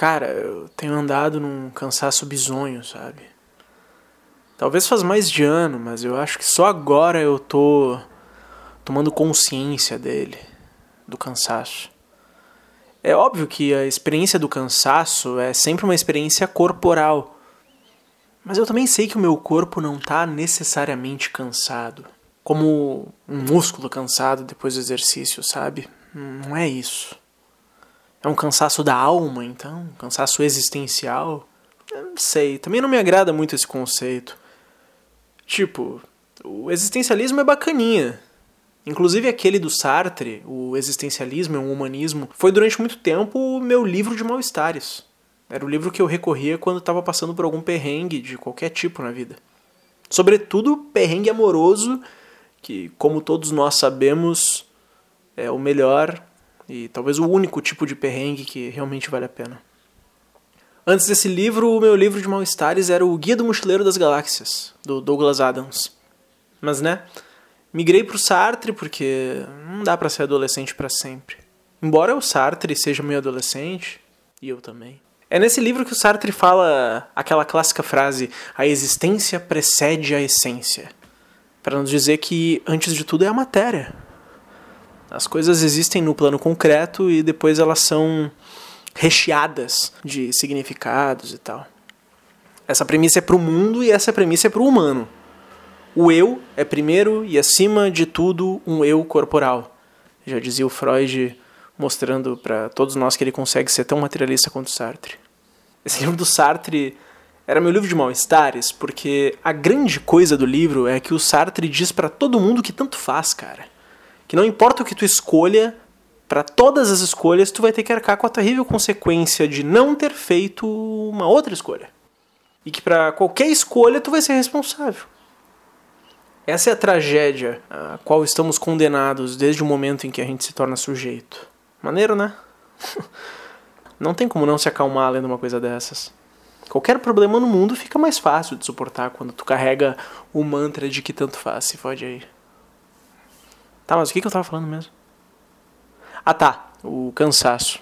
Cara, eu tenho andado num cansaço bizonho, sabe? Talvez faz mais de ano, mas eu acho que só agora eu tô tomando consciência dele, do cansaço. É óbvio que a experiência do cansaço é sempre uma experiência corporal. Mas eu também sei que o meu corpo não está necessariamente cansado. Como um músculo cansado depois do exercício, sabe? Não é isso. É um cansaço da alma, então? Um cansaço existencial? Eu não sei, também não me agrada muito esse conceito. Tipo, o existencialismo é bacaninha. Inclusive aquele do Sartre, o existencialismo é um humanismo, foi durante muito tempo o meu livro de mal-estares. Era o livro que eu recorria quando estava passando por algum perrengue de qualquer tipo na vida. Sobretudo perrengue amoroso, que, como todos nós sabemos, é o melhor e talvez o único tipo de perrengue que realmente vale a pena. Antes desse livro, o meu livro de mal-estares era o Guia do Mochileiro das Galáxias, do Douglas Adams. Mas, né, migrei pro Sartre porque não dá para ser adolescente para sempre. Embora o Sartre seja meio adolescente, e eu também. É nesse livro que o Sartre fala aquela clássica frase: a existência precede a essência. Para nos dizer que, antes de tudo, é a matéria. As coisas existem no plano concreto e depois elas são recheadas de significados e tal. Essa premissa é para o mundo e essa premissa é para o humano. O eu é primeiro e acima de tudo um eu corporal. Já dizia o Freud mostrando para todos nós que ele consegue ser tão materialista quanto Sartre. Esse livro do Sartre era meu livro de mal-estares, porque a grande coisa do livro é que o Sartre diz para todo mundo que tanto faz, cara. Que não importa o que tu escolha, para todas as escolhas tu vai ter que arcar com a terrível consequência de não ter feito uma outra escolha. E que para qualquer escolha tu vai ser responsável. Essa é a tragédia a qual estamos condenados desde o momento em que a gente se torna sujeito. Maneiro, né? não tem como não se acalmar lendo uma coisa dessas. Qualquer problema no mundo fica mais fácil de suportar quando tu carrega o mantra de que tanto faz, se fode aí. Tá, mas o que, que eu tava falando mesmo? Ah tá, o cansaço.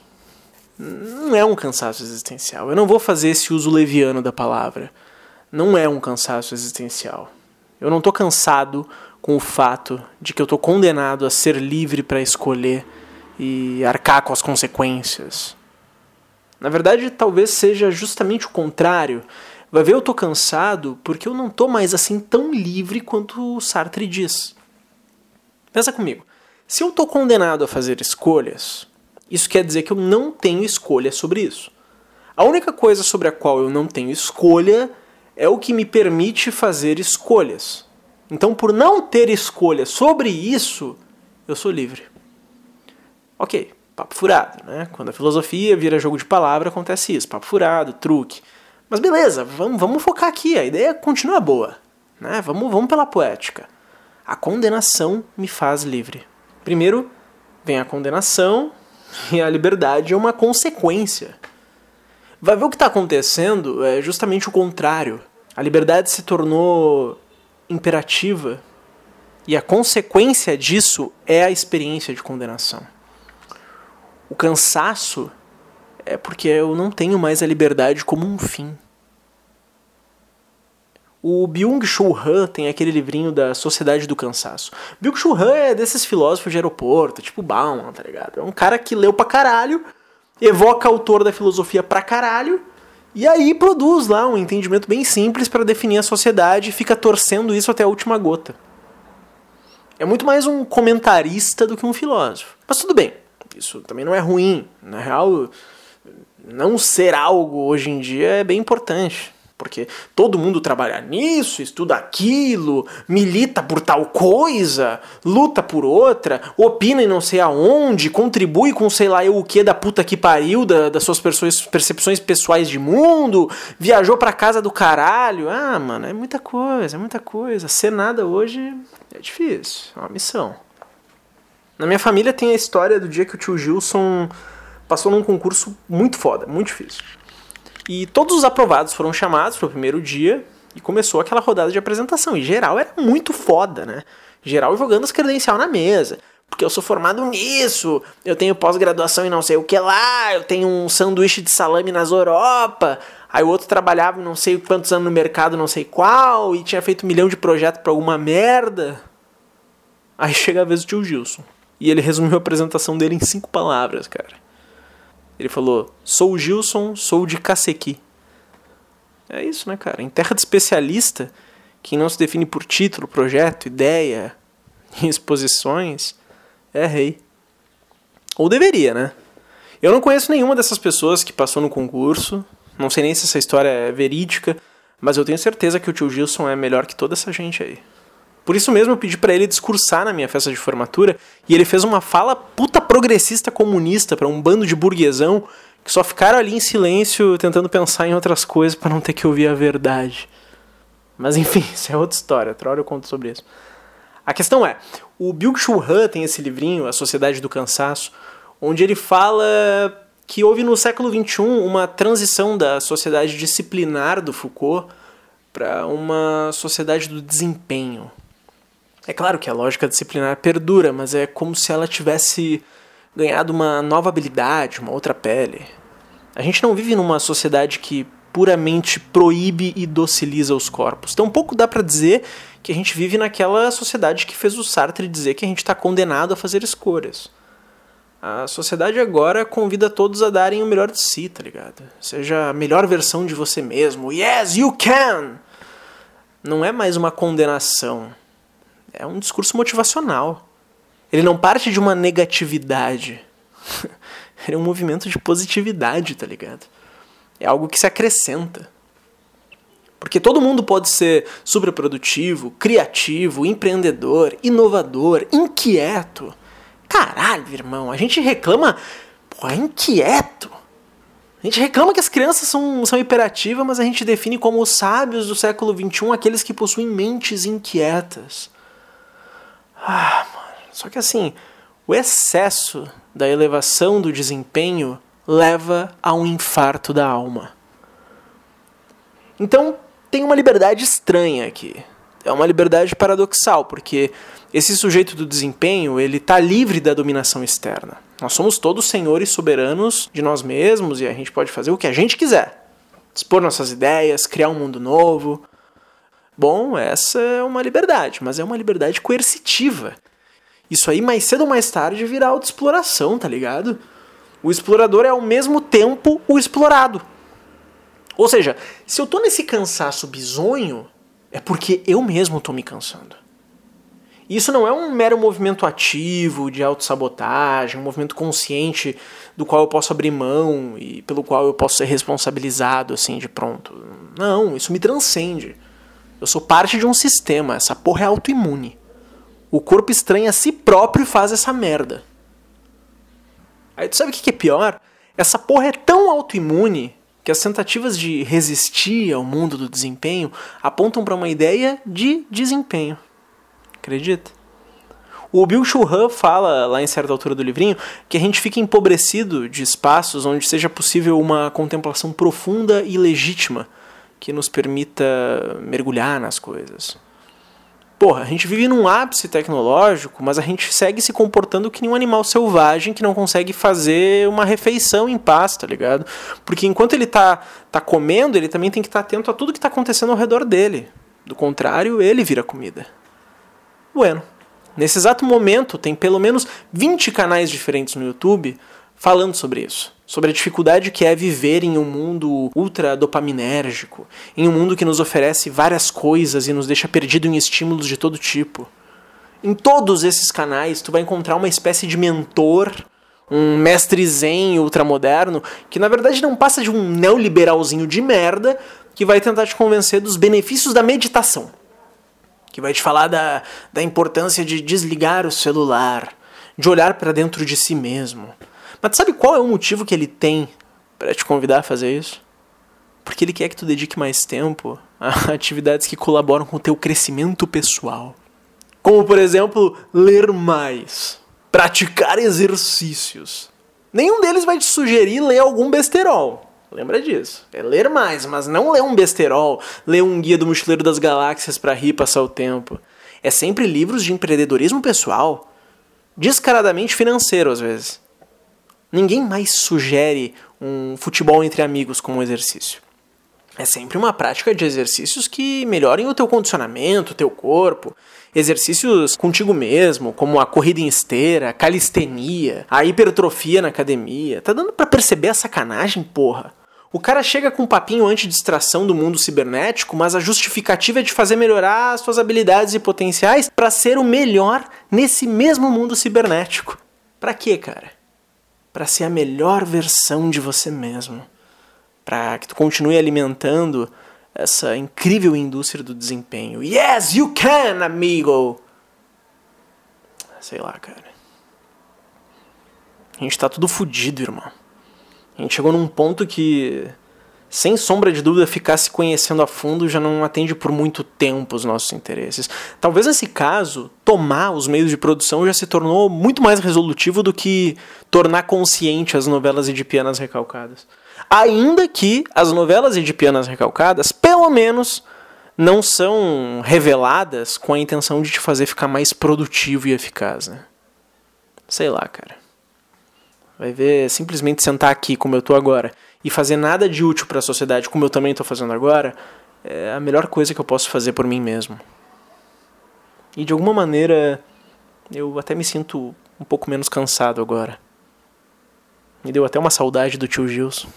Não é um cansaço existencial. Eu não vou fazer esse uso leviano da palavra. Não é um cansaço existencial. Eu não tô cansado com o fato de que eu tô condenado a ser livre para escolher e arcar com as consequências. Na verdade, talvez seja justamente o contrário. Vai ver, eu tô cansado porque eu não tô mais assim tão livre quanto o Sartre diz. Pensa comigo. Se eu tô condenado a fazer escolhas, isso quer dizer que eu não tenho escolha sobre isso. A única coisa sobre a qual eu não tenho escolha é o que me permite fazer escolhas. Então, por não ter escolha sobre isso, eu sou livre. Ok, papo furado, né? Quando a filosofia vira jogo de palavra, acontece isso, papo furado, truque. Mas beleza, vamos, vamos focar aqui, a ideia continua boa, né? Vamos, vamos pela poética. A condenação me faz livre. Primeiro vem a condenação e a liberdade é uma consequência. Vai ver o que está acontecendo é justamente o contrário. A liberdade se tornou imperativa e a consequência disso é a experiência de condenação. O cansaço é porque eu não tenho mais a liberdade como um fim. O Byung-Chul Han tem aquele livrinho da Sociedade do Cansaço. Byung-Chul Han é desses filósofos de aeroporto, tipo Bauman, tá ligado? É um cara que leu pra caralho, evoca autor da filosofia pra caralho, e aí produz lá um entendimento bem simples para definir a sociedade e fica torcendo isso até a última gota. É muito mais um comentarista do que um filósofo. Mas tudo bem, isso também não é ruim. Na real, não ser algo hoje em dia é bem importante. Porque todo mundo trabalha nisso, estuda aquilo, milita por tal coisa, luta por outra, opina em não sei aonde, contribui com sei lá eu o que da puta que pariu, da, das suas percepções pessoais de mundo, viajou pra casa do caralho. Ah, mano, é muita coisa, é muita coisa. Ser nada hoje é difícil, é uma missão. Na minha família tem a história do dia que o tio Gilson passou num concurso muito foda, muito difícil. E todos os aprovados foram chamados para o primeiro dia e começou aquela rodada de apresentação. E geral era muito foda, né? Geral jogando as credencial na mesa. porque eu sou formado nisso, eu tenho pós-graduação em não sei o que lá, eu tenho um sanduíche de salame nas Europa. Aí o outro trabalhava não sei quantos anos no mercado, não sei qual, e tinha feito um milhão de projetos para alguma merda. Aí chega a vez do tio Gilson. E ele resumiu a apresentação dele em cinco palavras, cara. Ele falou: Sou o Gilson, sou de Cacequi. É isso, né, cara? Em terra de especialista, quem não se define por título, projeto, ideia exposições é rei. Ou deveria, né? Eu não conheço nenhuma dessas pessoas que passou no concurso. Não sei nem se essa história é verídica, mas eu tenho certeza que o tio Gilson é melhor que toda essa gente aí. Por isso mesmo eu pedi para ele discursar na minha festa de formatura e ele fez uma fala puta progressista comunista para um bando de burguesão que só ficaram ali em silêncio tentando pensar em outras coisas para não ter que ouvir a verdade. Mas enfim, isso é outra história, outra hora eu conto sobre isso. A questão é, o Byung-Chul Han tem esse livrinho, A Sociedade do Cansaço, onde ele fala que houve no século XXI uma transição da sociedade disciplinar do Foucault para uma sociedade do desempenho. É claro que a lógica disciplinar perdura, mas é como se ela tivesse ganhado uma nova habilidade, uma outra pele. A gente não vive numa sociedade que puramente proíbe e dociliza os corpos. Então, um pouco dá para dizer que a gente vive naquela sociedade que fez o Sartre dizer que a gente está condenado a fazer escolhas. A sociedade agora convida todos a darem o melhor de si, tá ligado? Seja a melhor versão de você mesmo. Yes, you can! Não é mais uma condenação é um discurso motivacional. Ele não parte de uma negatividade. Ele é um movimento de positividade, tá ligado? É algo que se acrescenta. Porque todo mundo pode ser superprodutivo, criativo, empreendedor, inovador, inquieto. Caralho, irmão, a gente reclama. Pô, é inquieto. A gente reclama que as crianças são, são hiperativas, mas a gente define como os sábios do século XXI aqueles que possuem mentes inquietas. Ah, mano. Só que assim, o excesso da elevação do desempenho leva a um infarto da alma. Então, tem uma liberdade estranha aqui. É uma liberdade paradoxal, porque esse sujeito do desempenho, ele está livre da dominação externa. Nós somos todos senhores soberanos de nós mesmos e a gente pode fazer o que a gente quiser. Expor nossas ideias, criar um mundo novo. Bom, essa é uma liberdade, mas é uma liberdade coercitiva. Isso aí, mais cedo ou mais tarde, virá autoexploração, tá ligado? O explorador é ao mesmo tempo o explorado. Ou seja, se eu tô nesse cansaço bizonho, é porque eu mesmo tô me cansando. Isso não é um mero movimento ativo de autossabotagem, um movimento consciente do qual eu posso abrir mão e pelo qual eu posso ser responsabilizado assim de pronto. Não, isso me transcende. Eu sou parte de um sistema, essa porra é autoimune. O corpo estranha a si próprio e faz essa merda. Aí tu sabe o que é pior? Essa porra é tão autoimune que as tentativas de resistir ao mundo do desempenho apontam para uma ideia de desempenho. Acredita? O Bill Churran fala, lá em certa altura do livrinho, que a gente fica empobrecido de espaços onde seja possível uma contemplação profunda e legítima que nos permita mergulhar nas coisas. Porra, a gente vive num ápice tecnológico, mas a gente segue se comportando que nem um animal selvagem que não consegue fazer uma refeição em paz, tá ligado? Porque enquanto ele tá, tá comendo, ele também tem que estar tá atento a tudo que tá acontecendo ao redor dele. Do contrário, ele vira comida. Bueno, nesse exato momento tem pelo menos 20 canais diferentes no YouTube falando sobre isso. Sobre a dificuldade que é viver em um mundo ultra dopaminérgico, em um mundo que nos oferece várias coisas e nos deixa perdido em estímulos de todo tipo. Em todos esses canais, tu vai encontrar uma espécie de mentor, um mestre zen ultramoderno, que na verdade não passa de um neoliberalzinho de merda que vai tentar te convencer dos benefícios da meditação. Que vai te falar da, da importância de desligar o celular, de olhar para dentro de si mesmo, mas sabe qual é o motivo que ele tem para te convidar a fazer isso? Porque ele quer que tu dedique mais tempo a atividades que colaboram com o teu crescimento pessoal. Como, por exemplo, ler mais, praticar exercícios. Nenhum deles vai te sugerir ler algum besterol. Lembra disso. É ler mais, mas não ler um besterol, ler um guia do mochileiro das galáxias para rir passar o tempo. É sempre livros de empreendedorismo pessoal, descaradamente financeiro às vezes. Ninguém mais sugere um futebol entre amigos como exercício. É sempre uma prática de exercícios que melhorem o teu condicionamento, o teu corpo. Exercícios contigo mesmo, como a corrida em esteira, a calistenia, a hipertrofia na academia. Tá dando para perceber a sacanagem, porra? O cara chega com um papinho anti-distração do mundo cibernético, mas a justificativa é de fazer melhorar as suas habilidades e potenciais para ser o melhor nesse mesmo mundo cibernético. Pra quê, cara? Para ser a melhor versão de você mesmo. Para que tu continue alimentando essa incrível indústria do desempenho. Yes, you can, amigo! Sei lá, cara. A gente tá tudo fudido, irmão. A gente chegou num ponto que, sem sombra de dúvida, ficar se conhecendo a fundo já não atende por muito tempo os nossos interesses. Talvez nesse caso, tomar os meios de produção já se tornou muito mais resolutivo do que tornar consciente as novelas edipianas recalcadas. Ainda que as novelas edipianas recalcadas, pelo menos, não são reveladas com a intenção de te fazer ficar mais produtivo e eficaz, né? Sei lá, cara. Vai ver simplesmente sentar aqui como eu tô agora e fazer nada de útil para a sociedade como eu também tô fazendo agora é a melhor coisa que eu posso fazer por mim mesmo. E de alguma maneira eu até me sinto um pouco menos cansado agora. Me deu até uma saudade do tio Gilson.